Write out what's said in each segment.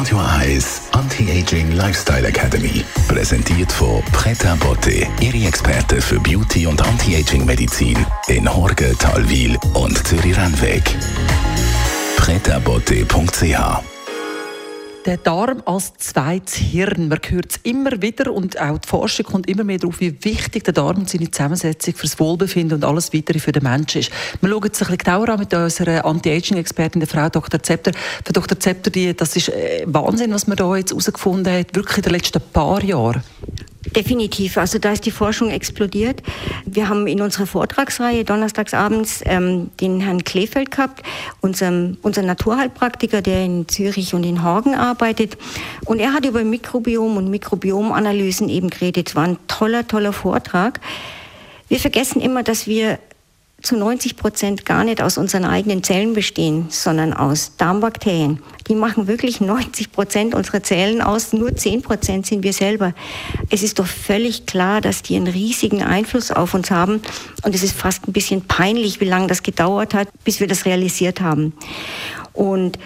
Radio Eyes Anti-Aging Lifestyle Academy. Präsentiert von Preta Botte, Ihre Experte für Beauty und Anti-Aging Medizin in Horge, Talwil und Zürich-Rennweg. pretabotte.ch der Darm als zweites Hirn. Man hört es immer wieder und auch die Forschung kommt immer mehr darauf, wie wichtig der Darm und seine Zusammensetzung für das Wohlbefinden und alles weitere für den Menschen ist. Wir schauen es ein bisschen genauer an mit unserer Anti-Aging-Expertin, der Frau Dr. Zepter. Frau Dr. Zepter, das ist äh, Wahnsinn, was man da jetzt herausgefunden hat, wirklich in den letzten paar Jahren. Definitiv. Also da ist die Forschung explodiert. Wir haben in unserer Vortragsreihe donnerstagsabends ähm, den Herrn Kleefeld gehabt, unserem, unser Naturheilpraktiker, der in Zürich und in Hagen arbeitet. Und er hat über Mikrobiom und Mikrobiomanalysen eben geredet. Es war ein toller, toller Vortrag. Wir vergessen immer, dass wir zu 90 Prozent gar nicht aus unseren eigenen Zellen bestehen, sondern aus Darmbakterien. Die machen wirklich 90 Prozent unserer Zellen aus, nur 10 Prozent sind wir selber. Es ist doch völlig klar, dass die einen riesigen Einfluss auf uns haben und es ist fast ein bisschen peinlich, wie lange das gedauert hat, bis wir das realisiert haben. Und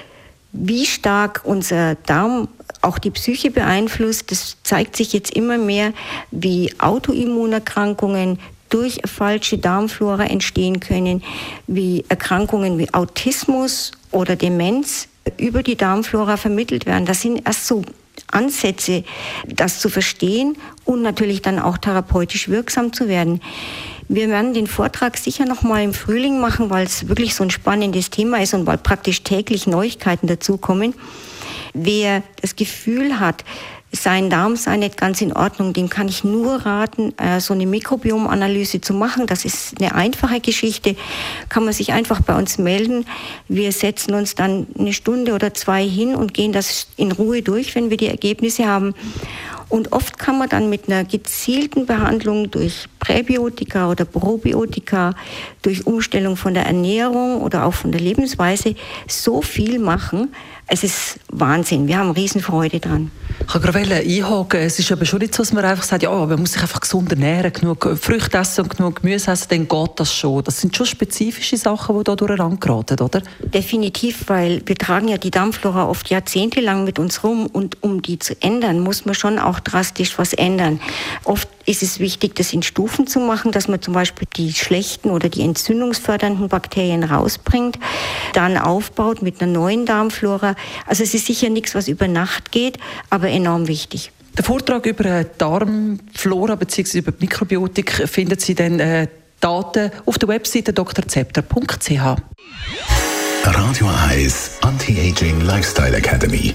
wie stark unser Darm auch die Psyche beeinflusst, das zeigt sich jetzt immer mehr, wie Autoimmunerkrankungen, durch falsche Darmflora entstehen können, wie Erkrankungen wie Autismus oder Demenz über die Darmflora vermittelt werden. Das sind erst so Ansätze, das zu verstehen und natürlich dann auch therapeutisch wirksam zu werden. Wir werden den Vortrag sicher noch mal im Frühling machen, weil es wirklich so ein spannendes Thema ist und weil praktisch täglich Neuigkeiten dazukommen. Wer das Gefühl hat, sein Darm sei nicht ganz in Ordnung, dem kann ich nur raten, äh, so eine Mikrobiomanalyse zu machen. Das ist eine einfache Geschichte, kann man sich einfach bei uns melden. Wir setzen uns dann eine Stunde oder zwei hin und gehen das in Ruhe durch, wenn wir die Ergebnisse haben. Und oft kann man dann mit einer gezielten Behandlung durch Präbiotika oder Probiotika, durch Umstellung von der Ernährung oder auch von der Lebensweise so viel machen. Es ist Wahnsinn. Wir haben Riesenfreude dran. Ich kann gerade einhaken. Es ist aber schon nicht so, dass man einfach sagt, ja, man muss sich einfach gesund ernähren, genug Früchte essen und genug Gemüse essen, dann geht das schon. Das sind schon spezifische Sachen, die da durcheinander geraten, oder? Definitiv, weil wir tragen ja die Darmflora oft jahrzehntelang mit uns rum und um die zu ändern, muss man schon auch drastisch was ändern. Oft ist es wichtig, das in Stufen zu machen, dass man zum Beispiel die schlechten oder die entzündungsfördernden Bakterien rausbringt, dann aufbaut mit einer neuen Darmflora. Also es ist sicher nichts, was über Nacht geht, aber enorm wichtig. Der Vortrag über Darmflora bzw. über Mikrobiotik finden Sie dann äh, Daten auf der Webseite drzepter.ch. Radio Eyes Anti-Aging Lifestyle Academy.